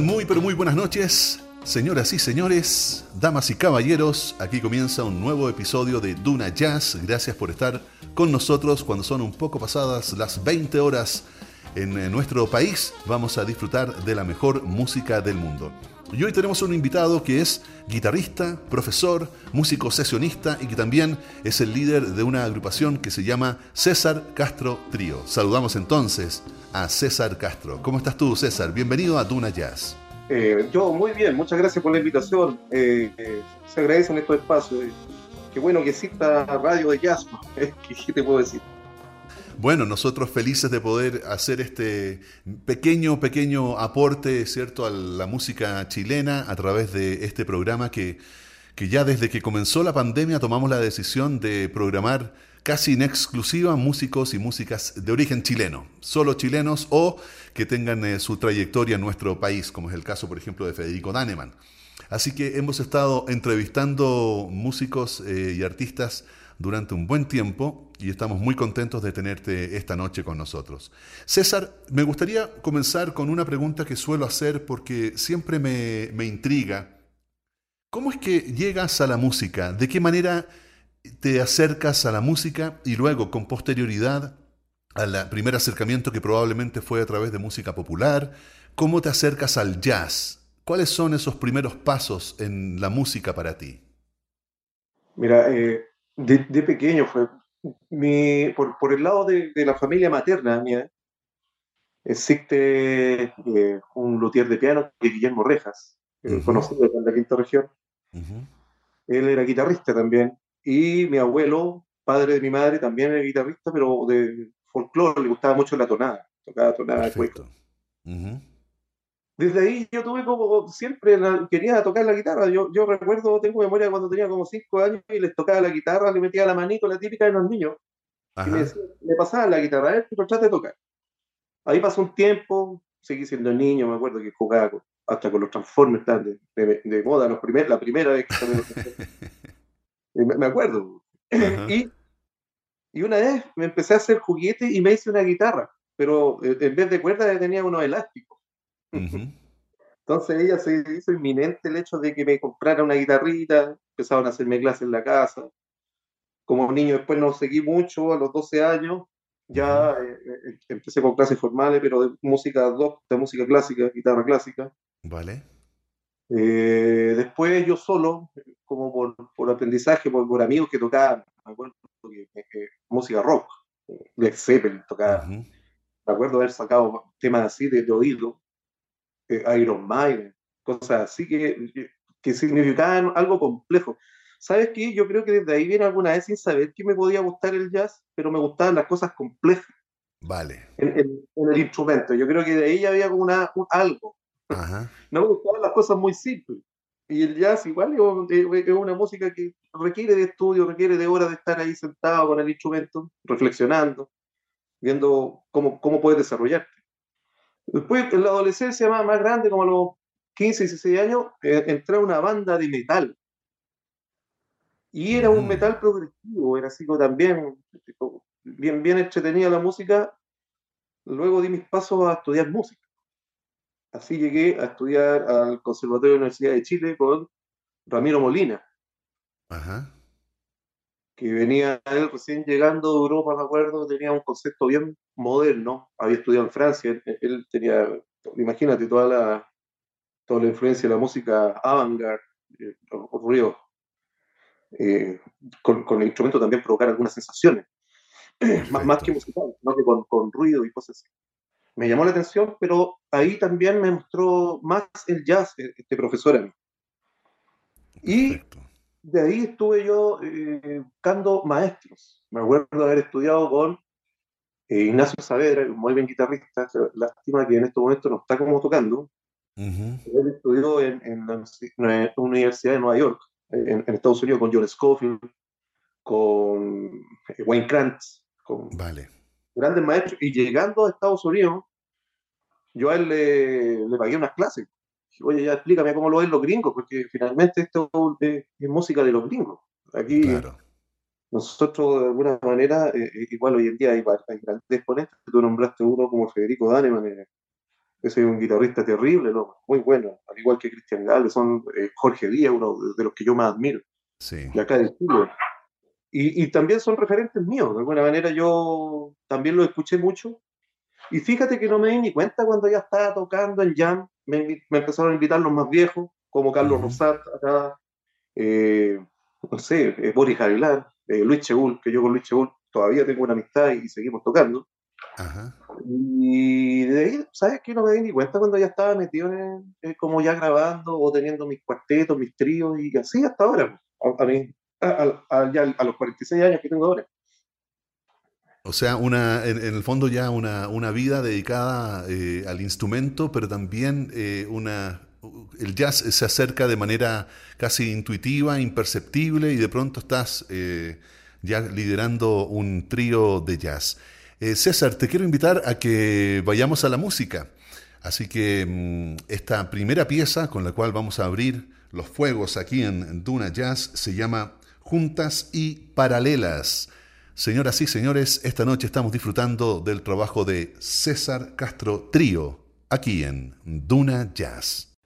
Muy, pero muy buenas noches. Señoras y señores, damas y caballeros, aquí comienza un nuevo episodio de Duna Jazz. Gracias por estar con nosotros cuando son un poco pasadas las 20 horas en nuestro país. Vamos a disfrutar de la mejor música del mundo. Y hoy tenemos un invitado que es guitarrista, profesor, músico sesionista y que también es el líder de una agrupación que se llama César Castro Trío. Saludamos entonces a César Castro. ¿Cómo estás tú, César? Bienvenido a Duna Jazz. Eh, yo muy bien, muchas gracias por la invitación. Eh, eh, se agradecen estos espacios. qué bueno que exista radio de jazz. ¿Qué te puedo decir? Bueno, nosotros felices de poder hacer este pequeño, pequeño aporte, ¿cierto?, a la música chilena a través de este programa que, que ya desde que comenzó la pandemia tomamos la decisión de programar casi en exclusiva músicos y músicas de origen chileno, solo chilenos o que tengan eh, su trayectoria en nuestro país, como es el caso, por ejemplo, de Federico Daneman. Así que hemos estado entrevistando músicos eh, y artistas durante un buen tiempo y estamos muy contentos de tenerte esta noche con nosotros. César, me gustaría comenzar con una pregunta que suelo hacer porque siempre me, me intriga. ¿Cómo es que llegas a la música? ¿De qué manera te acercas a la música y luego con posterioridad al primer acercamiento que probablemente fue a través de música popular? ¿Cómo te acercas al jazz? ¿Cuáles son esos primeros pasos en la música para ti? Mira, eh, de, pequeño fue. Mi, por, por, el lado de, de, la familia materna mía, existe eh, un luthier de piano, que Guillermo Rejas, conocido en la quinta región. Él era guitarrista también. Y mi abuelo, padre de mi madre, también era guitarrista, pero de folclore, le gustaba mucho la tonada. Tocaba tonada de cueco desde ahí yo tuve como siempre quería tocar la guitarra. Yo, yo recuerdo, tengo memoria cuando tenía como cinco años y les tocaba la guitarra, le metía la manito, la típica de los niños. Y me, me, pasaba la guitarra, eh, pero trate de tocar. Ahí pasó un tiempo, seguí siendo niño, me acuerdo que jugaba hasta con los Transformers de, de, moda, los primer, la primera vez que me, me acuerdo. y, y una vez me empecé a hacer juguete y me hice una guitarra, pero eh, en vez de cuerdas tenía unos elásticos. Entonces ella se hizo inminente el hecho de que me comprara una guitarrita, empezaron a hacerme clases en la casa. Como niño después no seguí mucho, a los 12 años ya eh, eh, empecé con clases formales, pero de música de música clásica, guitarra clásica. Vale. Eh, después yo solo, como por, por aprendizaje, por, por, amigos que tocaban, me acuerdo que, música rock, Led Zeppelin tocaba. Me acuerdo haber sacado temas así de, de oído eh, Iron Man, cosas así que, que significaban algo complejo. ¿Sabes qué? Yo creo que desde ahí viene alguna vez sin saber que me podía gustar el jazz, pero me gustaban las cosas complejas. Vale. En, el instrumento. Yo creo que de ahí ya había como una, algo. No me gustaban las cosas muy simples. Y el jazz igual es una música que requiere de estudio, requiere de horas de estar ahí sentado con el instrumento, reflexionando, viendo cómo, cómo puedes desarrollarte. Después, en la adolescencia más, más grande, como a los 15, 16 años, eh, entré a una banda de metal. Y era un mm. metal progresivo, era así como también, bien, bien entretenida la música. Luego di mis pasos a estudiar música. Así llegué a estudiar al Conservatorio de la Universidad de Chile con Ramiro Molina. Ajá que venía él recién llegando de Europa, me acuerdo, tenía un concepto bien moderno, había estudiado en Francia, él, tenía, imagínate, toda la, toda la influencia de la música avant-garde, eh, ruido, eh, con, con, el instrumento también provocar algunas sensaciones, más, que musical, ¿no? que con, con, ruido y cosas así. Me llamó la atención, pero ahí también me mostró más el jazz, e, este profesor a mí. Y de ahí estuve yo eh, buscando maestros. Me acuerdo de haber estudiado con eh, Ignacio Saavedra, un muy buen guitarrista, lástima que en estos momentos no está como tocando. Él estudió en, en, la Universidad de Nueva York, en, Estados Unidos, con John Scofield, con eh, Wayne Krantz, con vale. grandes maestros. Y llegando a Estados Unidos, yo a él le, le pagué unas clases oye, ya explícame cómo lo ven los gringos, porque finalmente esto es, música de los gringos. Aquí nosotros de alguna manera, eh, eh, igual hoy en día hay, grandes exponentes, tú nombraste uno como Federico Daneman, eh, ese es un guitarrista terrible, ¿no? Muy bueno, al igual que Cristian Gale, son eh, Jorge Díaz, uno de, los que yo más admiro. Sí. De acá de Chile. Y, y, también son referentes míos, de alguna manera yo también los escuché mucho. Y fíjate que no me di ni cuenta cuando ya estaba tocando en Jam, me, me empezaron a invitar los más viejos, como Carlos uh -huh. Rosat, acá, eh, no sé, eh, Boris Javilar, eh, Luis Cheul, que yo con Luis Cheul todavía tengo una amistad y seguimos tocando. Ajá. Y de ahí, ¿sabes qué? No me di ni cuenta cuando ya estaba metido en, como ya grabando o teniendo mis cuartetos, mis tríos y así hasta ahora, a, a, mí, a, a, ya a los 46 años que tengo ahora. O sea, una, en, el fondo ya una, una vida dedicada eh, al instrumento, pero también eh, una, el jazz se acerca de manera casi intuitiva, imperceptible, y de pronto estás eh, ya liderando un trío de jazz. César, te quiero invitar a que vayamos a la música. Así que mmm, esta primera pieza con la cual vamos a abrir los fuegos aquí en Duna Jazz se llama Juntas y Paralelas. Señoras y señores, esta noche estamos disfrutando del trabajo de César Castro Trío, aquí en Duna Jazz.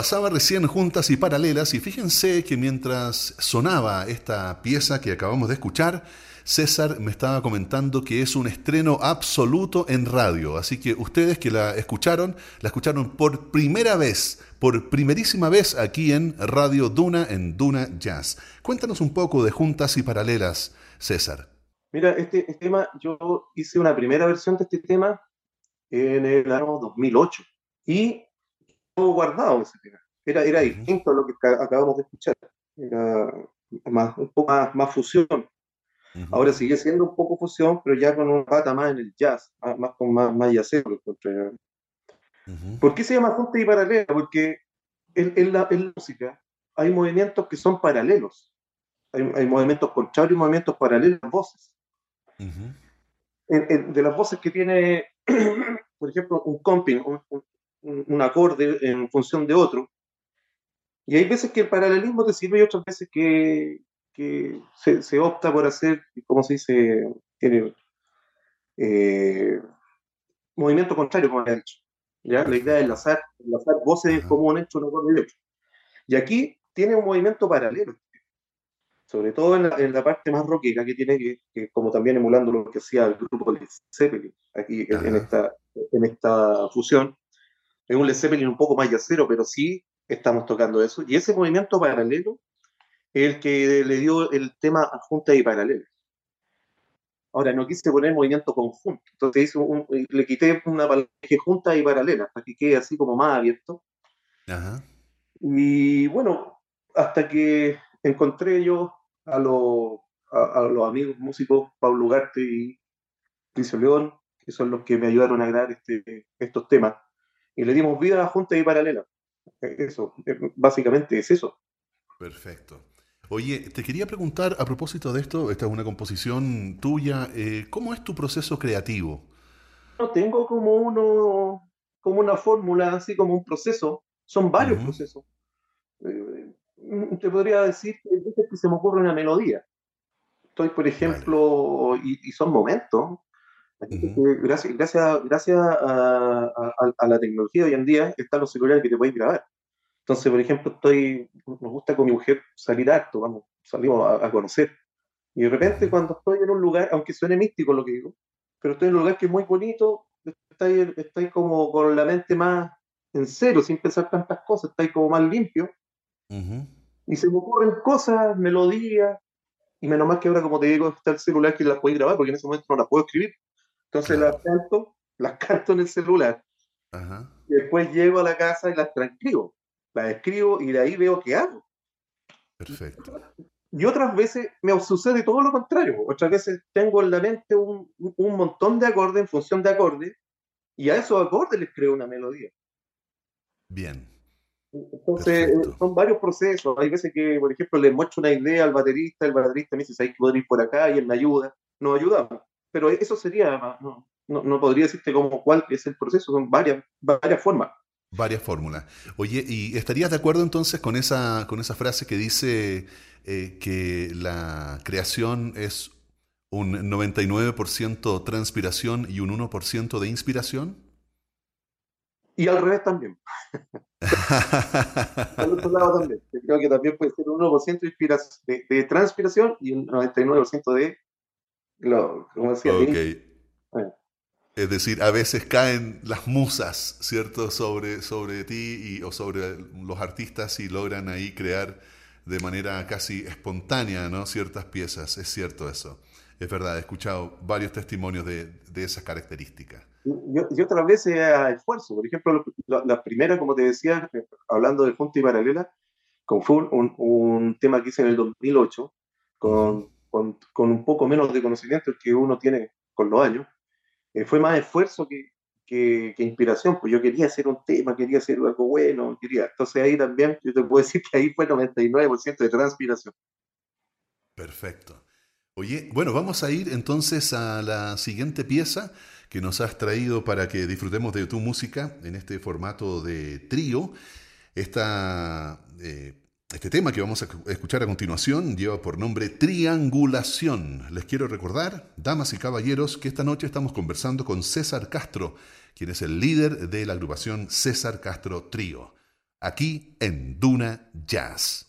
Pasaba recién juntas y paralelas y fíjense que mientras sonaba esta pieza que acabamos de escuchar, César me estaba comentando que es un estreno absoluto en radio, así que ustedes que la escucharon, la escucharon por primera vez, por primerísima vez aquí en Radio Duna, en Duna Jazz. Cuéntanos un poco de Juntas y Paralelas, César. Mira, este, este tema, yo hice una primera versión de este tema en el año 2008 y guardado ese tema. Era, era distinto a lo que acabamos de escuchar. Era más, un poco más, fusión. Ahora sigue siendo un poco fusión, pero ya con un pata más en el jazz, más, con más, más jazzero. ¿Por qué se llama junta y paralela? Porque en, la, música hay movimientos que son paralelos. Hay, movimientos contrarios y movimientos paralelos en voces. de las voces que tiene, por ejemplo, un comping, un, un, acorde en función de otro. Y hay veces que el paralelismo te sirve y otras veces que, que se, opta por hacer, como se dice, eh, movimiento contrario, como he dicho. ¿ya? La idea es enlazar, enlazar voces comunes entre un acorde y otro. Y aquí tiene un movimiento paralelo, sobre todo en la, parte más rockera que tiene, que, como también emulando lo que hacía el grupo de Zeppelin, aquí en, esta, en esta fusión, es un Led Zeppelin un poco más yacero, pero sí estamos tocando eso. Y ese movimiento paralelo es el que le dio el tema a junta y paralela. Ahora, no quise poner movimiento conjunto, entonces le quité una palabra junta y paralela, para que quede así como más abierto. Y bueno, hasta que encontré yo a, a, los amigos músicos Pablo Ugarte y Cristo León, que son los que me ayudaron a grabar este, estos temas y le dimos vida a Junta y Paralela. Eso, eh, básicamente es eso. Perfecto. Oye, te quería preguntar a propósito de esto, esta es una composición tuya, eh, ¿cómo es tu proceso creativo? No tengo como uno, como una fórmula, así como un proceso, son varios procesos. Eh, te podría decir que se me ocurre una melodía. Estoy, por ejemplo, y, son momentos, Gracias, gracias, gracias a, la tecnología hoy en día están los celulares que te pueden grabar. Entonces, por ejemplo, estoy, nos gusta con mi mujer salir harto, vamos, salimos a, conocer. Y de repente cuando estoy en un lugar, aunque suene místico lo que digo, pero estoy en un lugar que es muy bonito, estoy, estoy como con la mente más en cero, sin pensar tantas cosas, estoy como más limpio. Y se me ocurren cosas, melodías, y menos mal que ahora, como te digo, está el celular que las puedo grabar, porque en ese momento no las puedo escribir. Entonces las canto, las canto en el celular. Y después llego a la casa y las transcribo. Las escribo y de ahí veo qué hago. Perfecto. Y otras veces me sucede todo lo contrario. Otras veces tengo en la mente un, un montón de acordes en función de acordes y a esos acordes les creo una melodía. Bien. Entonces, son varios procesos. Hay veces que, por ejemplo, le muestro una idea al baterista, el baterista me dice, ¿sabes que podría ir por acá? Y él me ayuda. Nos ayudamos pero eso sería, no, no, podría decirte como cuál es el proceso, son varias, varias formas. Varias fórmulas. Oye, ¿y estarías de acuerdo entonces con esa, con esa frase que dice eh, que la creación es un 99% transpiración y un 1% de inspiración? Y al revés también. al otro lado también. Creo que también puede ser un 1% de, de transpiración y un 99% de es decir, a veces caen las musas, ¿cierto?, sobre, sobre ti y, o sobre los artistas y logran ahí crear de manera casi espontánea, ¿no?, ciertas piezas. Es cierto eso. Es verdad, he escuchado varios testimonios de, de esas características. Y, otras veces a esfuerzo. Por ejemplo, la, primera, como te decía, hablando de Junta y Paralela, con, fue un, un, tema que hice en el 2008 con con, un poco menos de conocimiento que uno tiene con los años, eh, fue más esfuerzo que, que, inspiración, pues yo quería hacer un tema, quería hacer algo bueno, quería. Entonces ahí también yo te puedo decir que ahí fue 99% de transpiración. Perfecto. Oye, bueno, vamos a ir entonces a la siguiente pieza que nos has traído para que disfrutemos de tu música en este formato de trío. Esta eh, este tema que vamos a escuchar a continuación lleva por nombre Triangulación. Les quiero recordar, damas y caballeros, que esta noche estamos conversando con César Castro, quien es el líder de la agrupación César Castro Trío. aquí en Duna Jazz.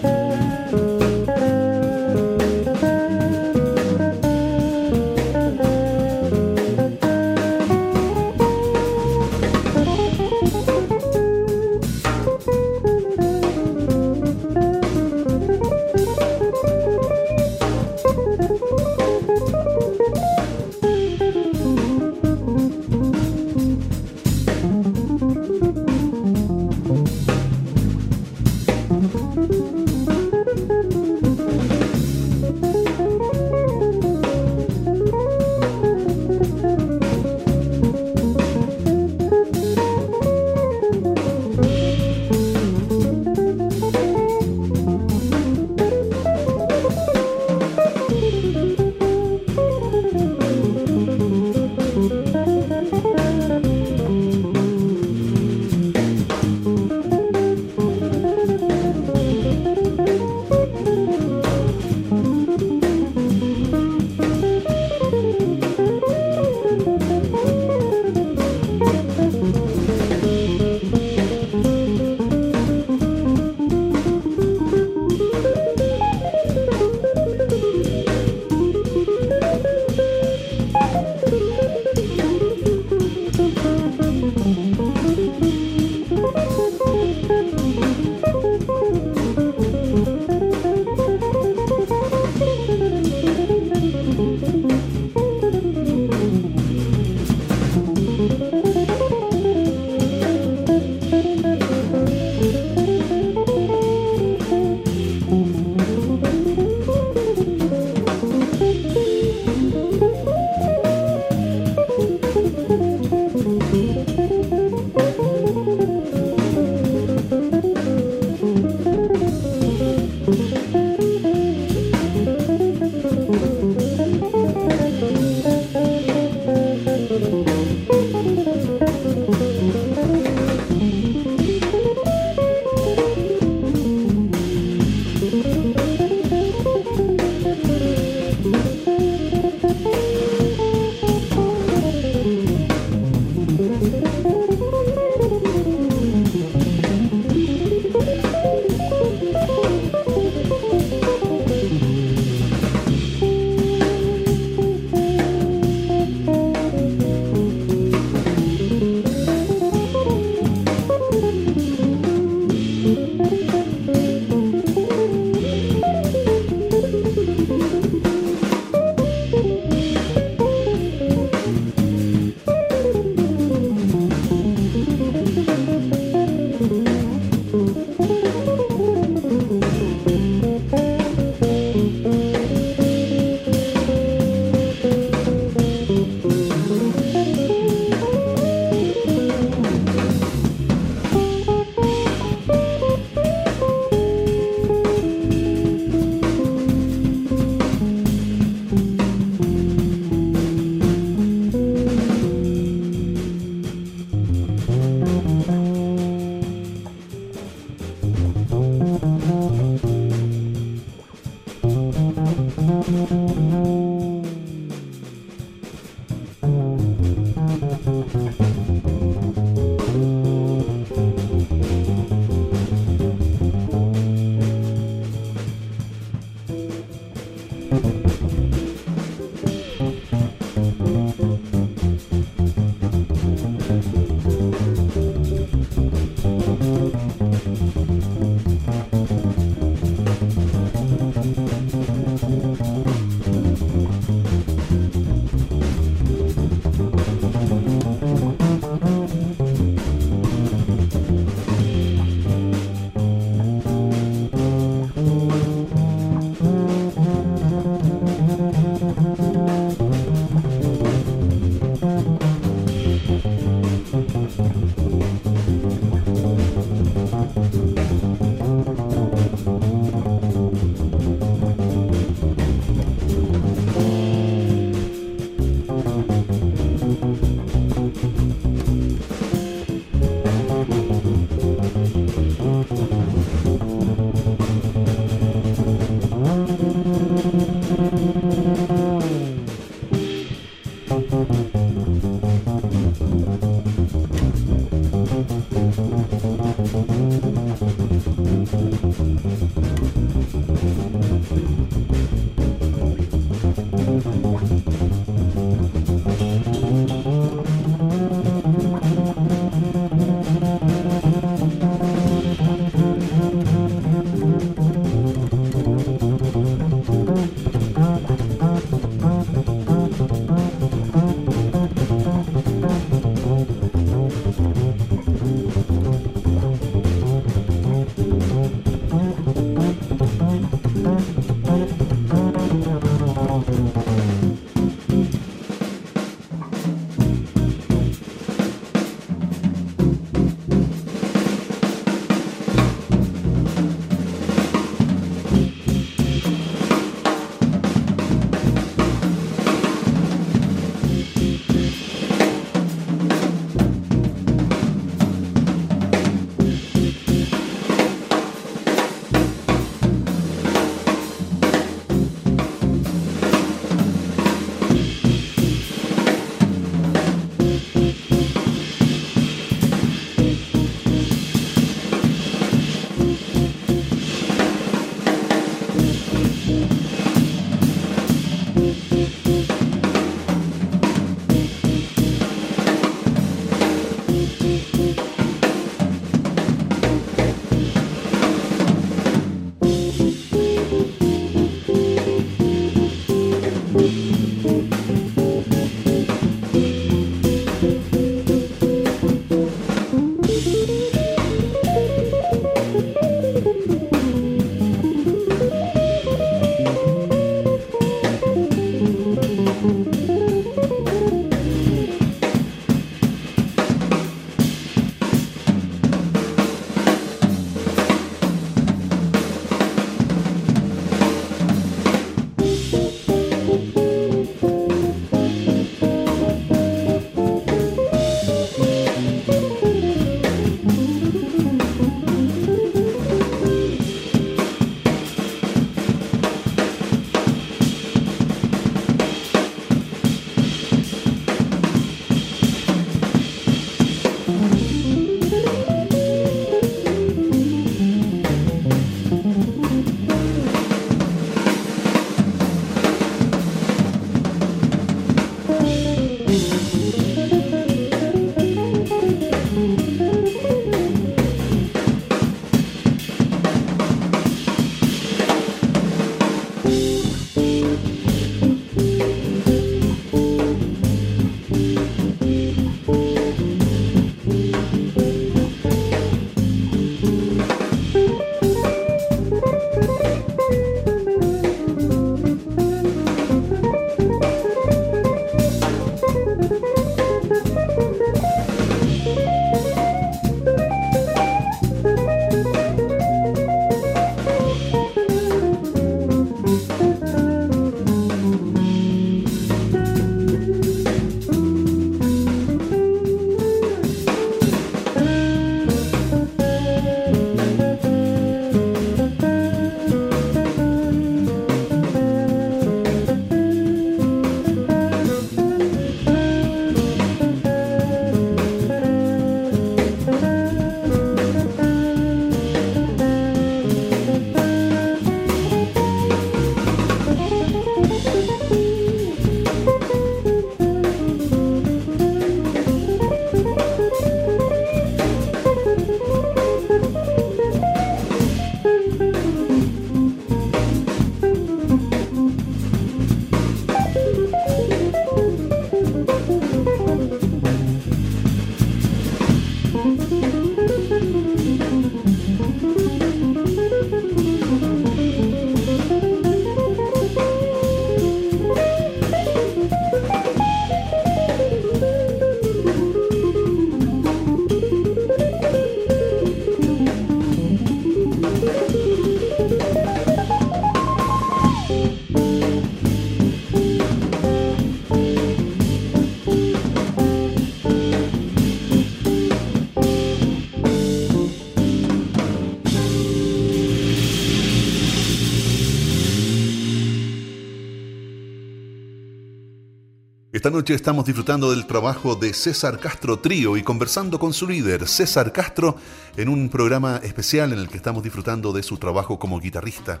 Esta noche estamos disfrutando del trabajo de César Castro Trío y conversando con su líder, César Castro, en un programa especial en el que estamos disfrutando de su trabajo como guitarrista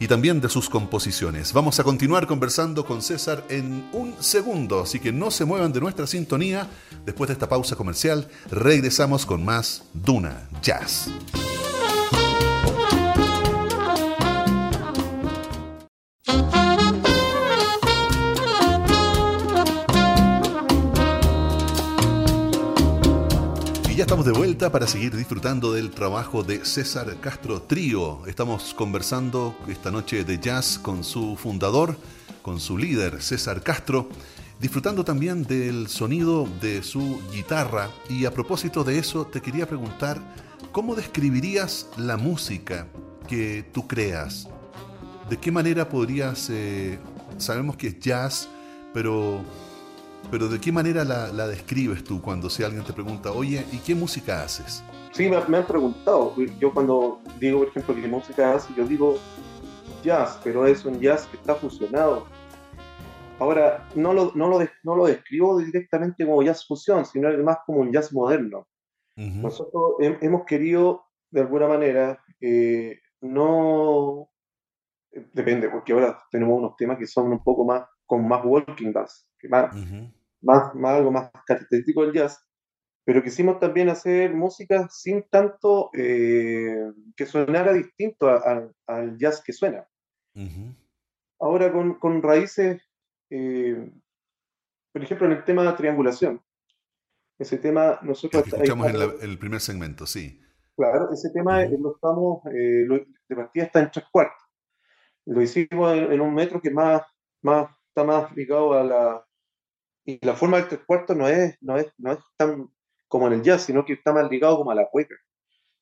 y también de sus composiciones. Vamos a continuar conversando con César en un segundo, así que no se muevan de nuestra sintonía. Después de esta pausa comercial, regresamos con más Duna Jazz. Ya estamos de vuelta para seguir disfrutando del trabajo de César Castro Trío. Estamos conversando esta noche de jazz con su fundador, con su líder, César Castro, disfrutando también del sonido de su guitarra. Y a propósito de eso, te quería preguntar, ¿cómo describirías la música que tú creas? ¿De qué manera podrías... Eh, sabemos que es jazz, pero pero ¿de qué manera la, describes tú cuando si alguien te pregunta, oye, ¿y qué música haces? Sí, me, han preguntado. Yo cuando digo, por ejemplo, qué música haces, yo digo jazz, pero es un jazz que está fusionado. Ahora, no lo, no lo, no lo describo directamente como jazz fusión, sino más como un jazz moderno. Nosotros hemos querido, de alguna manera, eh, no... Depende, porque ahora tenemos unos temas que son un poco más, con más walking bass, que más, más, algo más característico del jazz, pero quisimos también hacer música sin tanto eh, que sonara distinto al jazz que suena. Ahora con, con raíces, eh, por ejemplo, en el tema de la triangulación, ese tema nosotros... escuchamos en el primer segmento, sí. Claro, ese tema lo estamos, eh, de partida está en tres cuartos. Lo hicimos en, un metro que más, más, está más ligado a la, y la forma del tres cuartos no es, no es, no es tan como en el jazz, sino que está más ligado como a la cueca.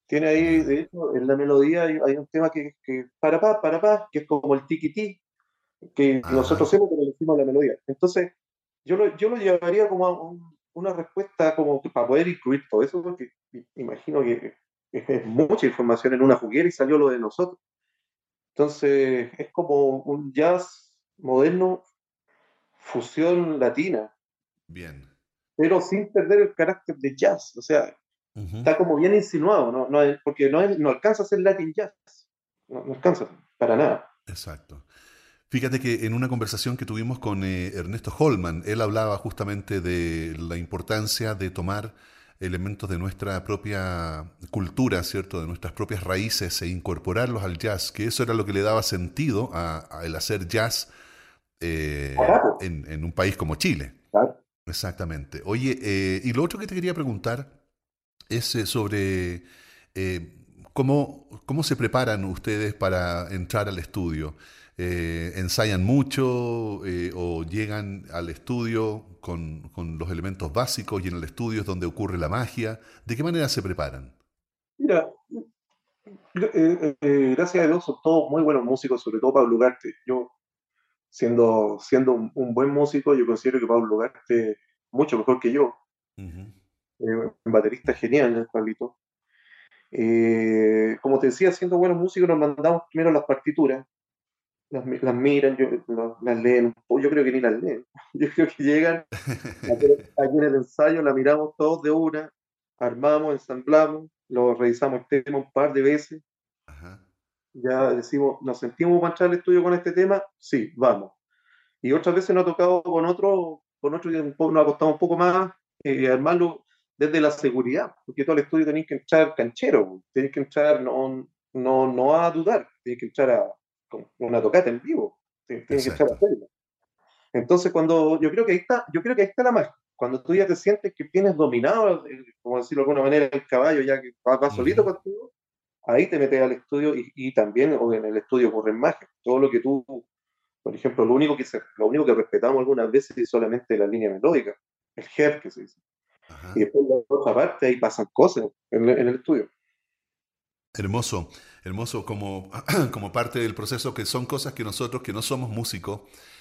Tiene ahí, de hecho, en la melodía hay, un tema que, que para pa, para pa, que es como el tiki que nosotros hacemos le decimos la melodía. Entonces, yo lo, yo lo llevaría como a una respuesta como para poder incluir todo eso, porque imagino que es mucha información en una juguera y salió lo de nosotros. Entonces, es como un jazz moderno, fusión latina, Bien. Pero sin perder el carácter de jazz. O sea, está como bien insinuado, ¿no? no porque no, no alcanza a ser Latin jazz. No, alcanza, para nada. Exacto. Fíjate que en una conversación que tuvimos con eh, Ernesto Holman, él hablaba justamente de la importancia de tomar elementos de nuestra propia cultura, ¿cierto? De nuestras propias raíces e incorporarlos al jazz, que eso era lo que le daba sentido al hacer jazz eh, en, en, un país como Chile. Exactamente. Oye, eh, y lo otro que te quería preguntar es eh, sobre eh, cómo, cómo se preparan ustedes para entrar al estudio. ¿Ensayan mucho o llegan al estudio con, los elementos básicos y en el estudio es donde ocurre la magia? ¿De qué manera se preparan? Mira, gracias a Dios son todos muy buenos músicos, sobre todo Pablo Ugarte. Yo siendo, siendo un, buen músico, yo considero que Pablo Ugarte es mucho mejor que yo. un baterista genial, Pablito. Eh, como te decía, siendo buenos músicos, nos mandamos primero las partituras, las, las miran, yo, las, leen, yo creo que ni las leen. Yo creo que llegan aquí en el ensayo, la miramos todos de una, armamos, ensamblamos, lo revisamos el tema un par de veces, ya decimos, ¿nos sentimos para entrar al estudio con este tema? Sí, vamos. Y otras veces nos ha tocado con otro, con otro nos ha costado un poco más eh, armarlo desde la seguridad, porque todo el estudio tenéis que entrar canchero, tenéis que entrar no, no, no a dudar, tenéis que entrar a con una tocata en vivo, tenéis que entrar a hacerlo. Entonces, cuando yo creo que ahí está, yo creo que ahí está la magia. Cuando tú ya te sientes que tienes dominado, eh, como decirlo de alguna manera, el caballo, ya que va, solito contigo, ahí te metes al estudio y, también en el estudio ocurren magia. Todo lo que tú, por ejemplo, lo único que, lo único que respetamos algunas veces es solamente la línea melódica, el jefe que se dice. Y después la otra parte ahí pasan cosas en, el estudio. Hermoso, hermoso como, como parte del proceso que son cosas que nosotros que no somos músicos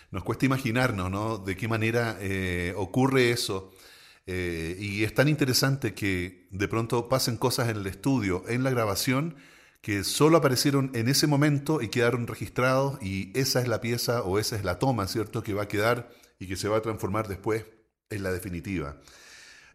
nos cuesta imaginarnos, ¿no? De qué manera eh, ocurre eso eh, y es tan interesante que de pronto pasen cosas en el estudio, en la grabación, que solo aparecieron en ese momento y quedaron registrados y esa es la pieza o esa es la toma, ¿cierto? Que va a quedar y que se va a transformar después en la definitiva.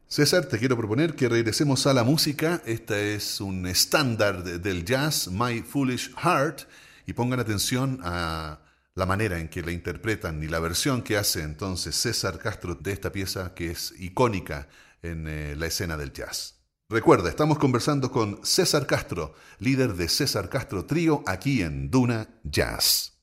César, te quiero proponer que regresemos a la música. Esta es un estándar del jazz, My Foolish Heart, y pongan atención a la manera en que la interpretan y la versión que hace entonces César Castro de esta pieza que es icónica en eh, la escena del jazz. Recuerda, estamos conversando con César Castro, líder de César Castro Trío, aquí en Duna Jazz.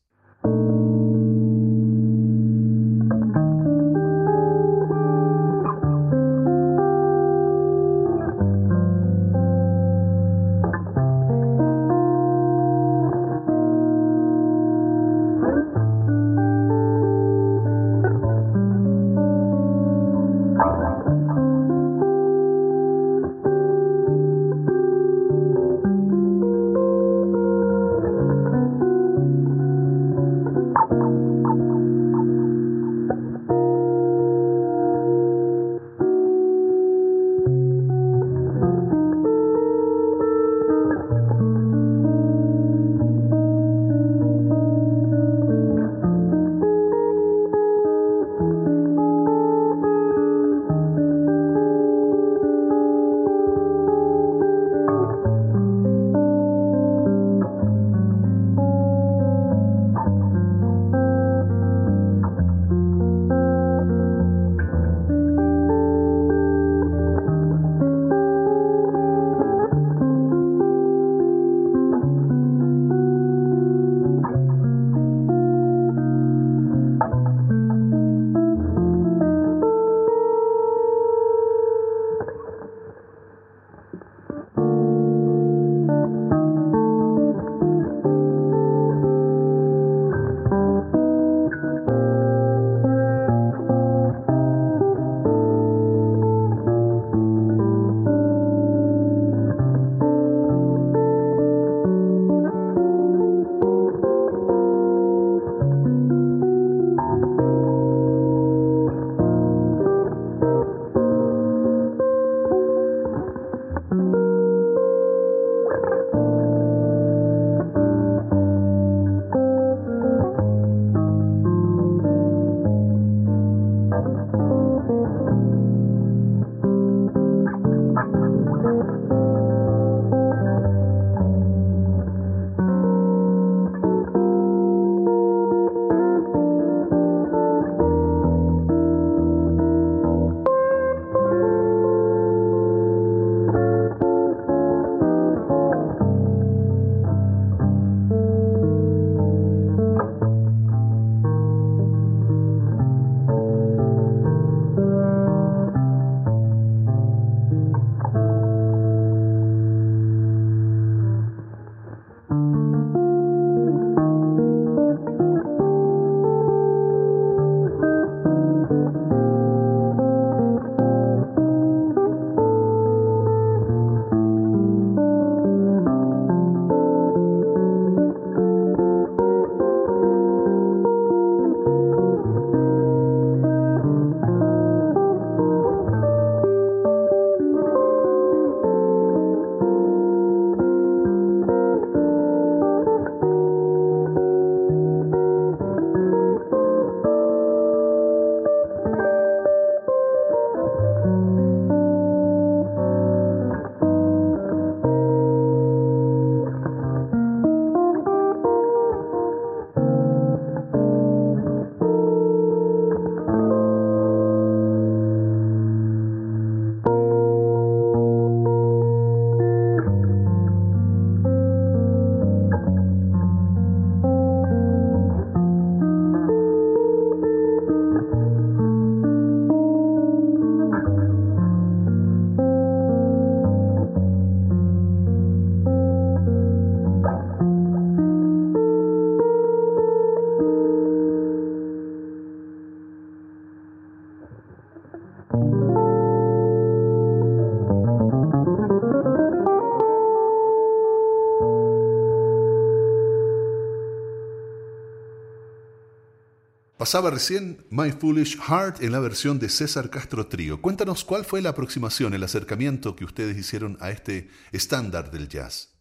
Pasaba recién My Foolish Heart en la versión de César Castro Trío. Cuéntanos cuál fue la aproximación, el acercamiento que ustedes hicieron a este estándar del jazz.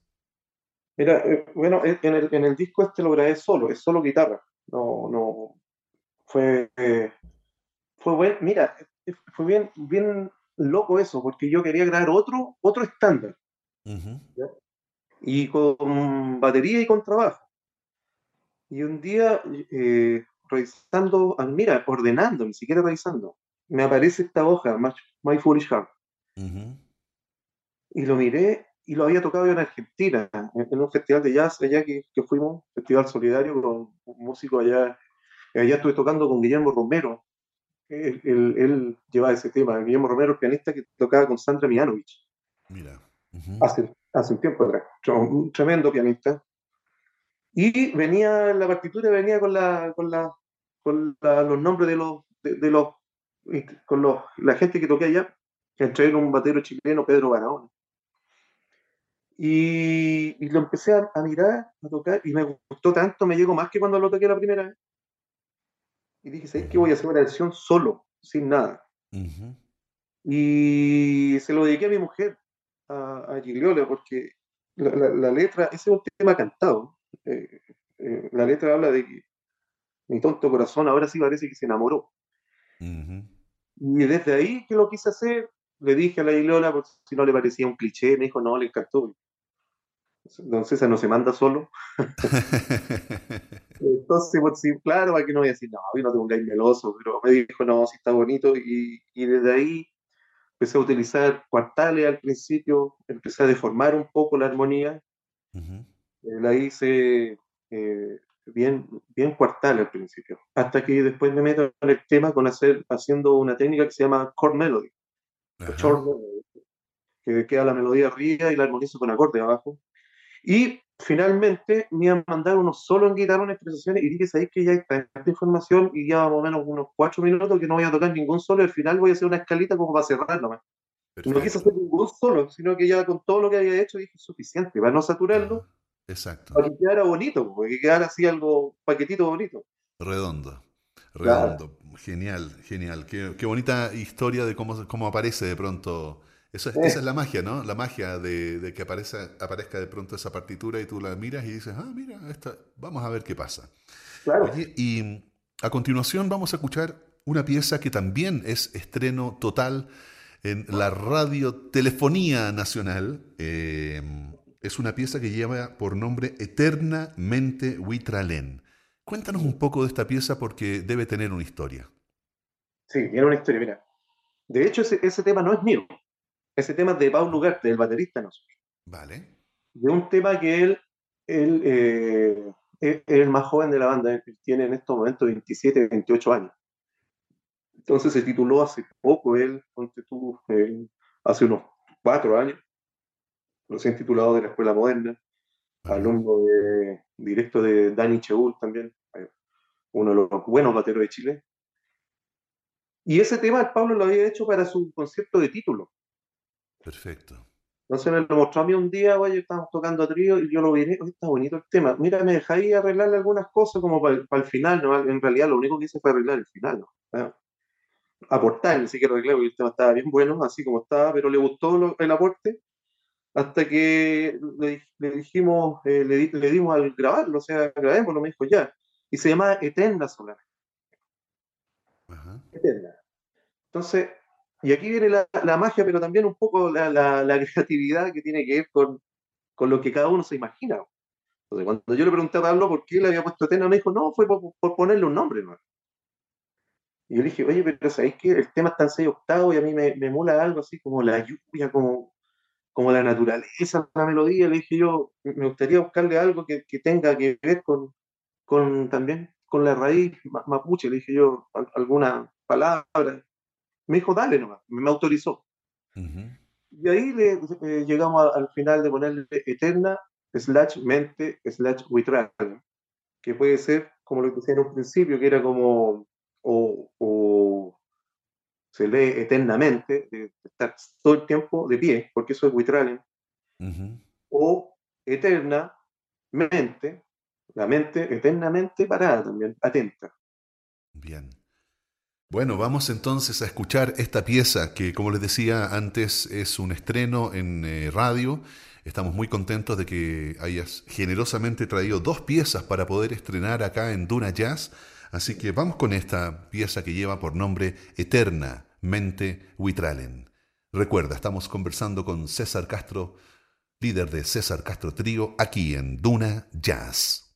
Mira, eh, bueno, en el, en el, disco este lo grabé solo, es solo guitarra. No, no, fue, eh, fue bueno, mira, fue bien, bien loco eso, porque yo quería grabar otro, otro estándar. Y con batería y con trabajo. Y un día, eh, revisando, ah, mira, ordenando, ni siquiera revisando, me aparece esta hoja, My, Foolish Heart. Y lo miré y lo había tocado en Argentina, en, un festival de jazz allá que, que fuimos, festival solidario con un músico allá. Allá estuve tocando con Guillermo Romero. Él, él, lleva ese tema. Guillermo Romero, el pianista que tocaba con Sandra Mianovich. Mira. hace, hace un tiempo atrás. Un tremendo pianista. Y venía, la partitura venía con la, con la, con los nombres de los, de, los, con los, la gente que toqué allá, entre ellos un batero chileno, Pedro Barahona. Y, lo empecé a, mirar, a tocar, y me gustó tanto, me llegó más que cuando lo toqué la primera vez. Y dije, ¿sabes qué? Voy a hacer una versión solo, sin nada. Y se lo dediqué a mi mujer, a, a Gigliola, porque la, letra, ese es un tema cantado. Eh, eh, la letra habla de que mi tonto corazón ahora sí parece que se enamoró. Y desde ahí que lo quise hacer, le dije a la Gigliola, por si no le parecía un cliché, me dijo, no, le encantó. Don César no se manda solo. Entonces, pues, sí, claro, para que no voy a decir, no, yo no tengo un gay meloso, pero me dijo, no, sí está bonito. Y, y, desde ahí empecé a utilizar cuartales al principio, empecé a deformar un poco la armonía. La hice eh, bien, bien cuartal al principio, hasta que después me meto en el tema con hacer, haciendo una técnica que se llama chord melody, que queda la melodía arriba y la armonizo con acorde abajo. Y finalmente me iban a mandar unos solo en guitarra, unas expresiones, y dije, ¿sabéis que ya está esta información? Y ya más o menos unos cuatro minutos que no voy a tocar ningún solo, y al final voy a hacer una escalita como para cerrar nomás. No quise hacer ningún solo, sino que ya con todo lo que había hecho dije, suficiente, para no saturarlo. Exacto. Para que quedara bonito, para que quedara así algo, paquetito bonito. Redondo. Redondo. Genial, genial. Qué, qué, bonita historia de cómo, cómo aparece de pronto esa es la magia, ¿no? La magia de, que aparezca, aparezca de pronto esa partitura y tú la miras y dices, ah, mira, esta, vamos a ver qué pasa. Claro. y a continuación vamos a escuchar una pieza que también es estreno total en la radiotelefonía nacional. Em, es una pieza que lleva por nombre Eternamente Huitralén. Cuéntanos un poco de esta pieza porque debe tener una historia. Sí, tiene una historia, mira. De hecho, ese, ese tema no es mío. Ese tema es de Pablo Ugarte, del baterista nosotros. Vale. De un tema que él, él eh, es el más joven de la banda, tiene en estos momentos 27, 28 años. Entonces se tituló hace poco, él, hace unos cuatro años, recién titulado de la Escuela Moderna, alumno de, directo de Dani Cheul también, uno de los buenos bateros de Chile. Y ese tema el Pablo lo había hecho para su concierto de título. Perfecto. Entonces me lo mostró a mí un día, güey, estábamos tocando a trío y yo lo vi, está bonito el tema. Mira, me dejáis arreglarle algunas cosas como para, el final, ¿no? En realidad lo único que hice fue arreglar el final, ¿no? Aportar, ni siquiera arreglar, porque el tema estaba bien bueno, así como estaba, pero le gustó el aporte hasta que le, dijimos, eh, le, dimos al grabarlo, o sea, grabémoslo, me dijo ya. Y se llama Eterna Solar. Eterna. Entonces, y aquí viene la, magia, pero también un poco la, creatividad que tiene que ver con, lo que cada uno se imagina. Entonces, cuando yo le pregunté a Pablo por qué le había puesto Etena, me dijo, no, fue por, ponerle un nombre. ¿no? Y yo le dije, oye, pero ¿sabéis que el tema está en seis octavos y a mí me, me mola algo así como la lluvia, como, como la naturaleza, la melodía? Le dije yo, me gustaría buscarle algo que, tenga que ver con, con también con la raíz mapuche. Le dije yo, alguna palabra me dijo, dale nomás, me autorizó. Y ahí le, eh, llegamos al final de ponerle eterna slash mente slash witral, que puede ser como lo que decía en un principio, que era como, o, se lee eternamente, de estar todo el tiempo de pie, porque eso es witral, o eterna mente, la mente eternamente parada también, atenta. Bien. Bueno, vamos entonces a escuchar esta pieza que, como les decía antes, es un estreno en eh, radio. Estamos muy contentos de que hayas generosamente traído dos piezas para poder estrenar acá en Duna Jazz. Así que vamos con esta pieza que lleva por nombre Eterna Mente. Recuerda, estamos conversando con César Castro, líder de César Castro Trío, aquí en Duna Jazz.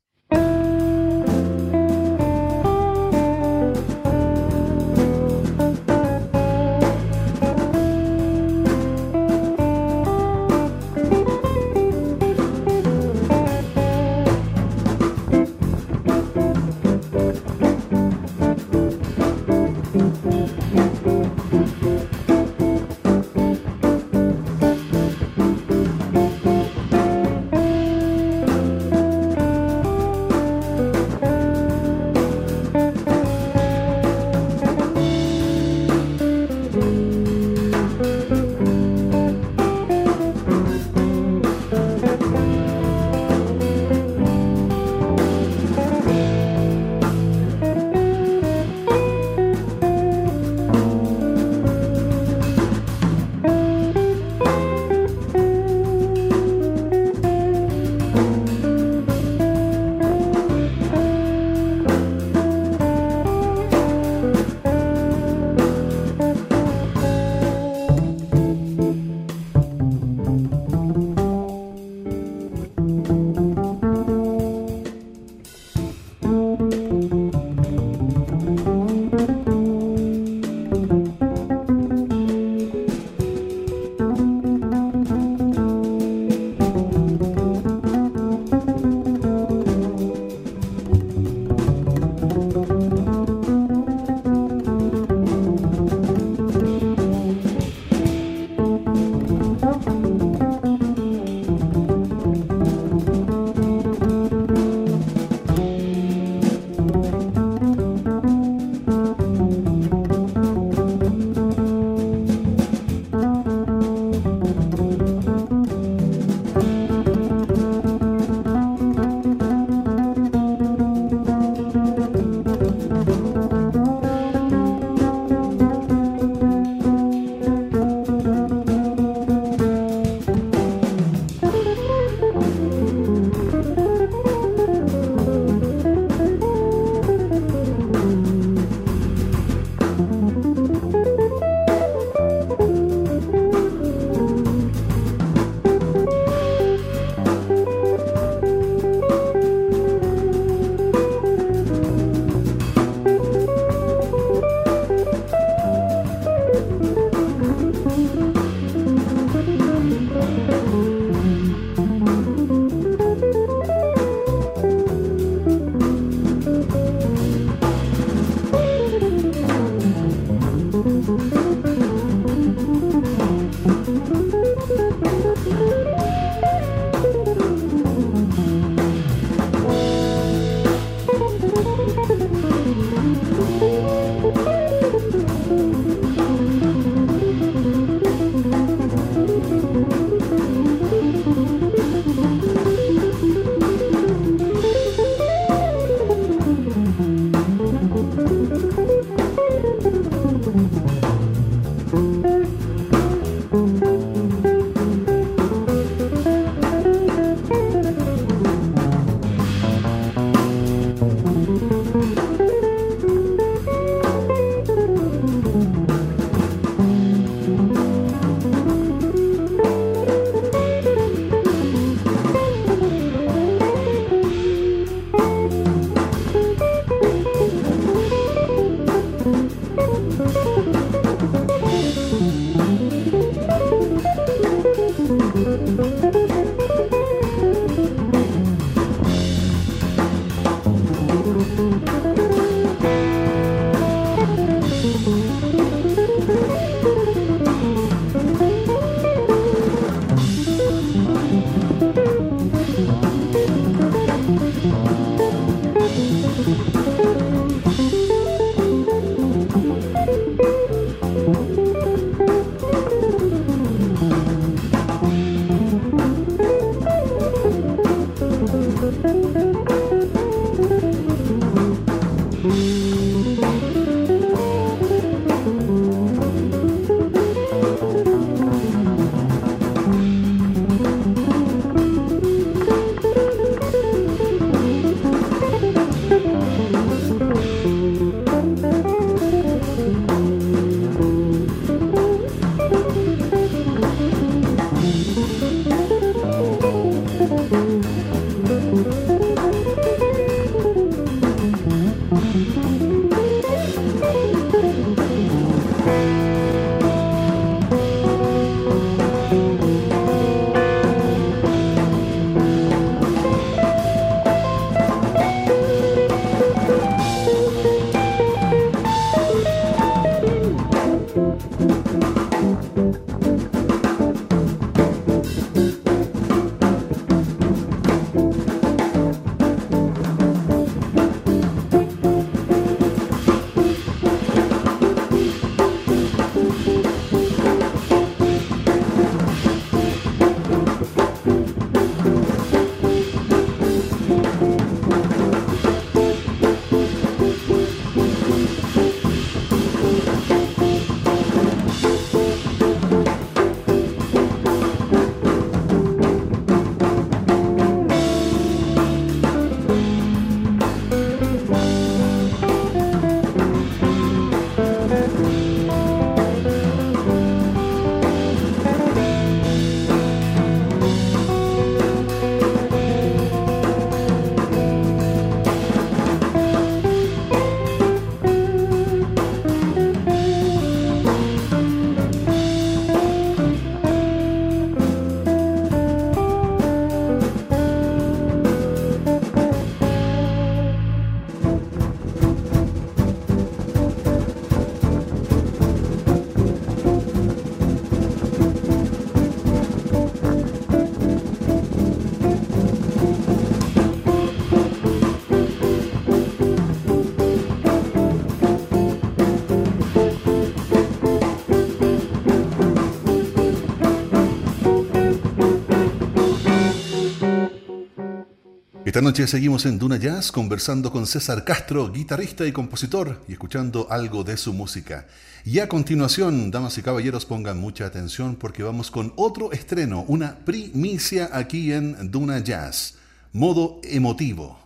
Esta noche seguimos en Duna Jazz conversando con César Castro, guitarrista y compositor, y escuchando algo de su música. Y a continuación, damas y caballeros, pongan mucha atención porque vamos con otro estreno, una primicia aquí en Duna Jazz. Modo emotivo.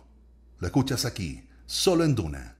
Lo escuchas aquí, solo en Duna.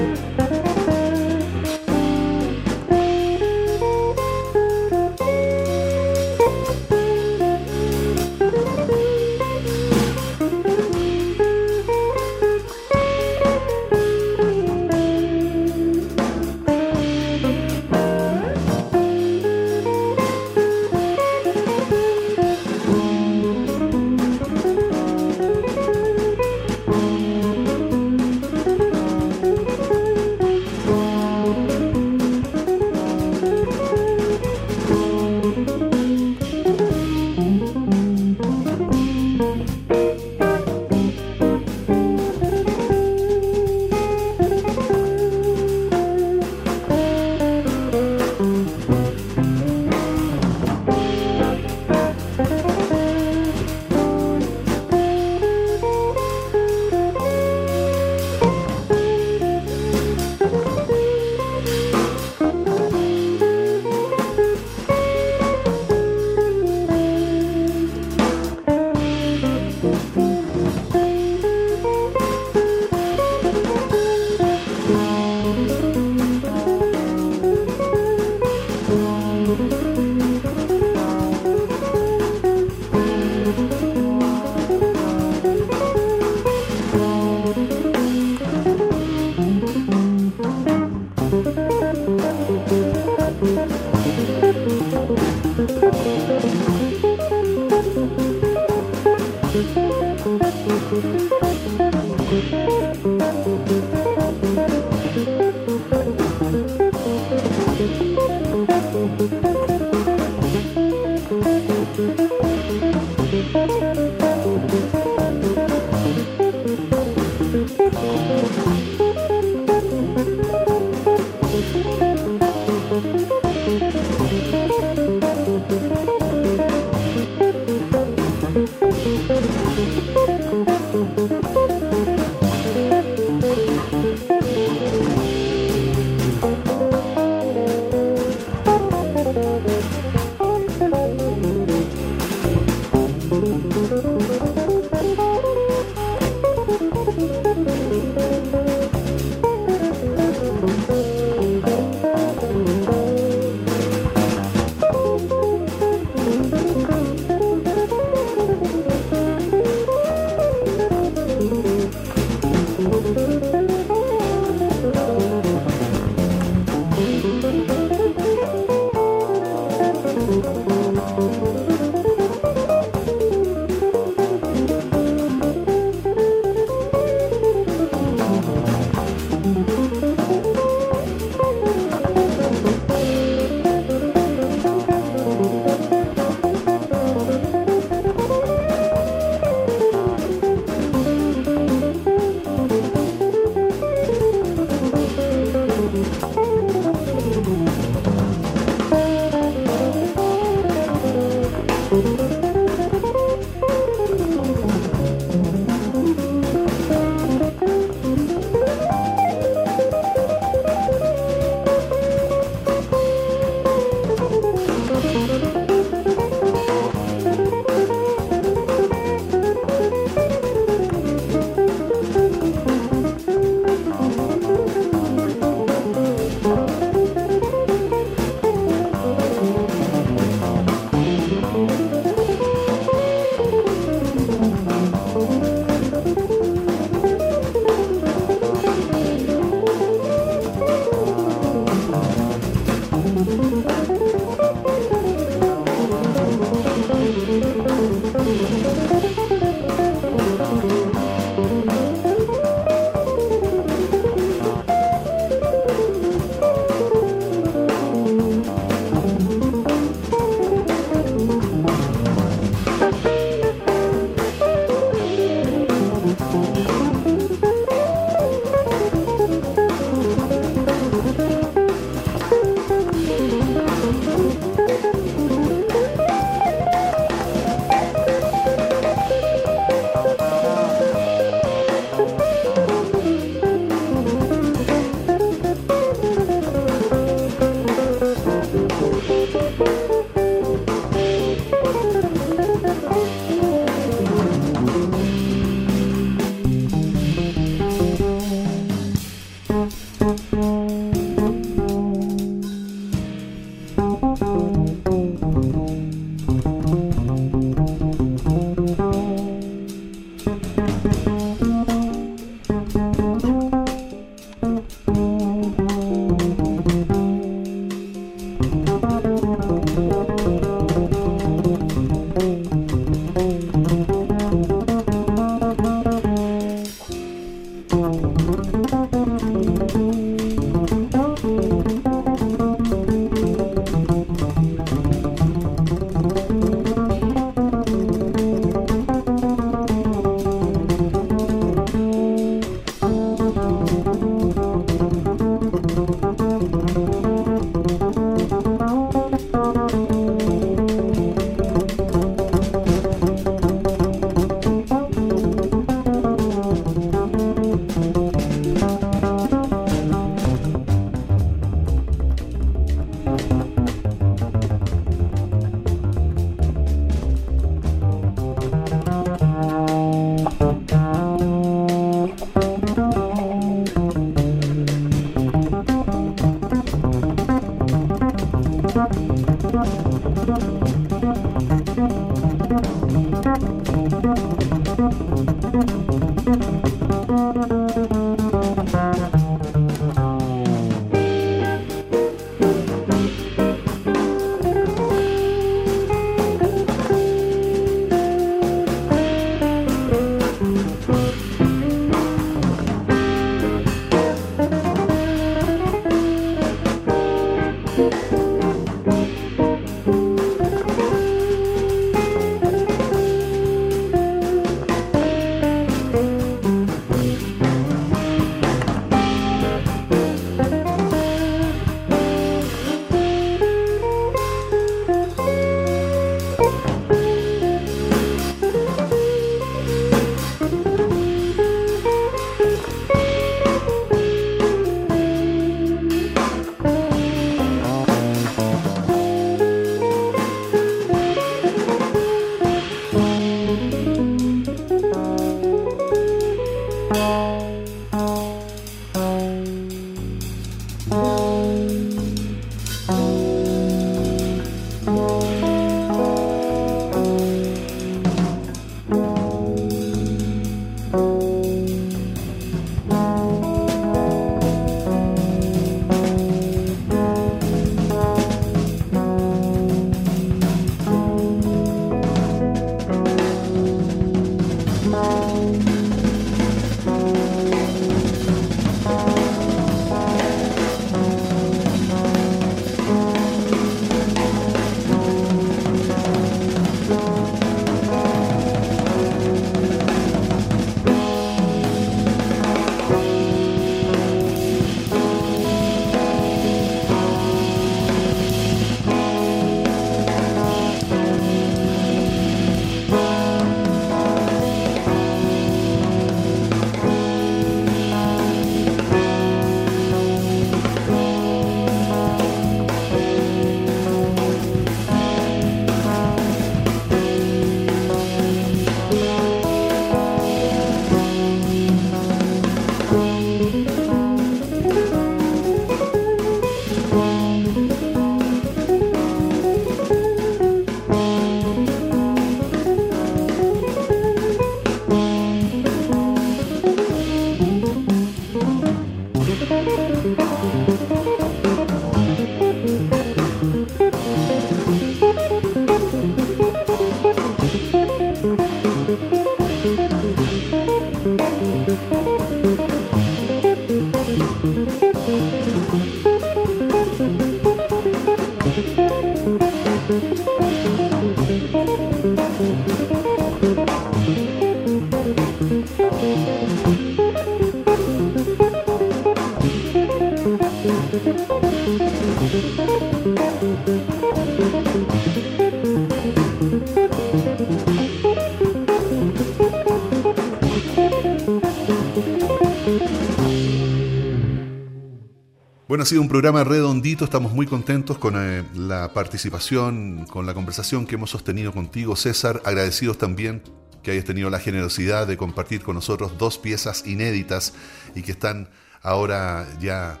Ha sido un programa redondito, estamos muy contentos con eh, la participación, con la conversación que hemos sostenido contigo, César, agradecidos también que hayas tenido la generosidad de compartir con nosotros dos piezas inéditas y que están ahora ya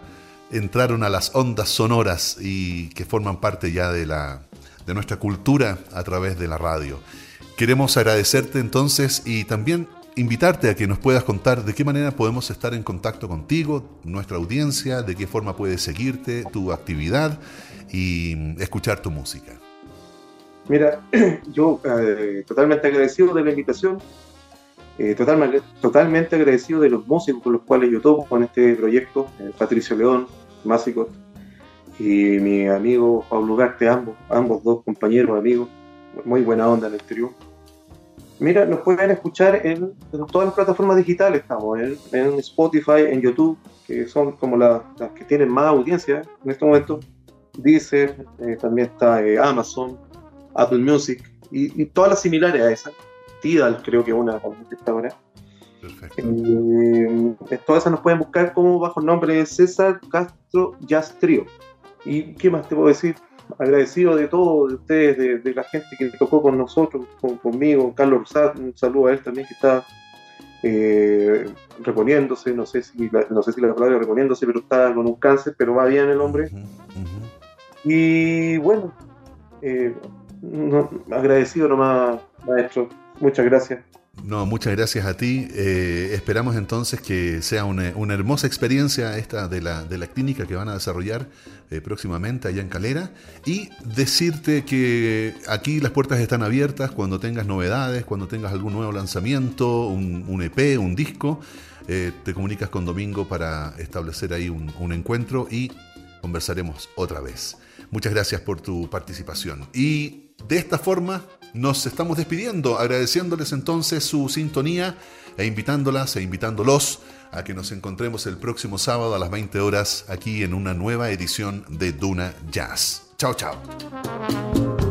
entraron a las ondas sonoras y que forman parte ya de, la, de nuestra cultura a través de la radio. Queremos agradecerte entonces y también invitarte a que nos puedas contar de qué manera podemos estar en contacto contigo, nuestra audiencia, de qué forma puedes seguirte, tu actividad y escuchar tu música. Mira, yo eh, totalmente agradecido de la invitación, eh, totalmente, totalmente agradecido de los músicos con los cuales yo toco con este proyecto, eh, Patricio León, Másico, y mi amigo Pablo Garte, ambos, ambos dos compañeros, amigos, muy buena onda en el exterior Mira, nos pueden escuchar en, todas las plataformas digitales, estamos en, Spotify, en YouTube, que son como las que tienen más audiencia en este momento. Deezer, eh, también está eh, Amazon, Apple Music y, todas las similares a esa. Tidal creo que una está ahora. Perfecto. Eh, todas esas nos pueden buscar como bajo el nombre de César Castro Jazz Trio. ¿Y qué más te puedo decir? Agradecido de todo, de ustedes, de, la gente que tocó con nosotros, con, conmigo, Carlos Rosat, un saludo a él también que está eh, reponiéndose, no sé, si la, no sé si la palabra reponiéndose, pero está con un cáncer, pero va bien el hombre. Y bueno, eh, agradecido nomás, maestro, muchas gracias. No, muchas gracias a ti. Eh, esperamos entonces que sea una, hermosa experiencia esta de la, de la, clínica que van a desarrollar eh, próximamente allá en Calera. Y decirte que aquí las puertas están abiertas cuando tengas novedades, cuando tengas algún nuevo lanzamiento, un, EP, un disco. Eh, te comunicas con Domingo para establecer ahí un, un encuentro y conversaremos otra vez. Muchas gracias por tu participación. Y de esta forma nos estamos despidiendo, agradeciéndoles entonces su sintonía e invitándolas e invitándolos a que nos encontremos el próximo sábado a las 20 horas aquí en una nueva edición de Duna Jazz. Chao, chao.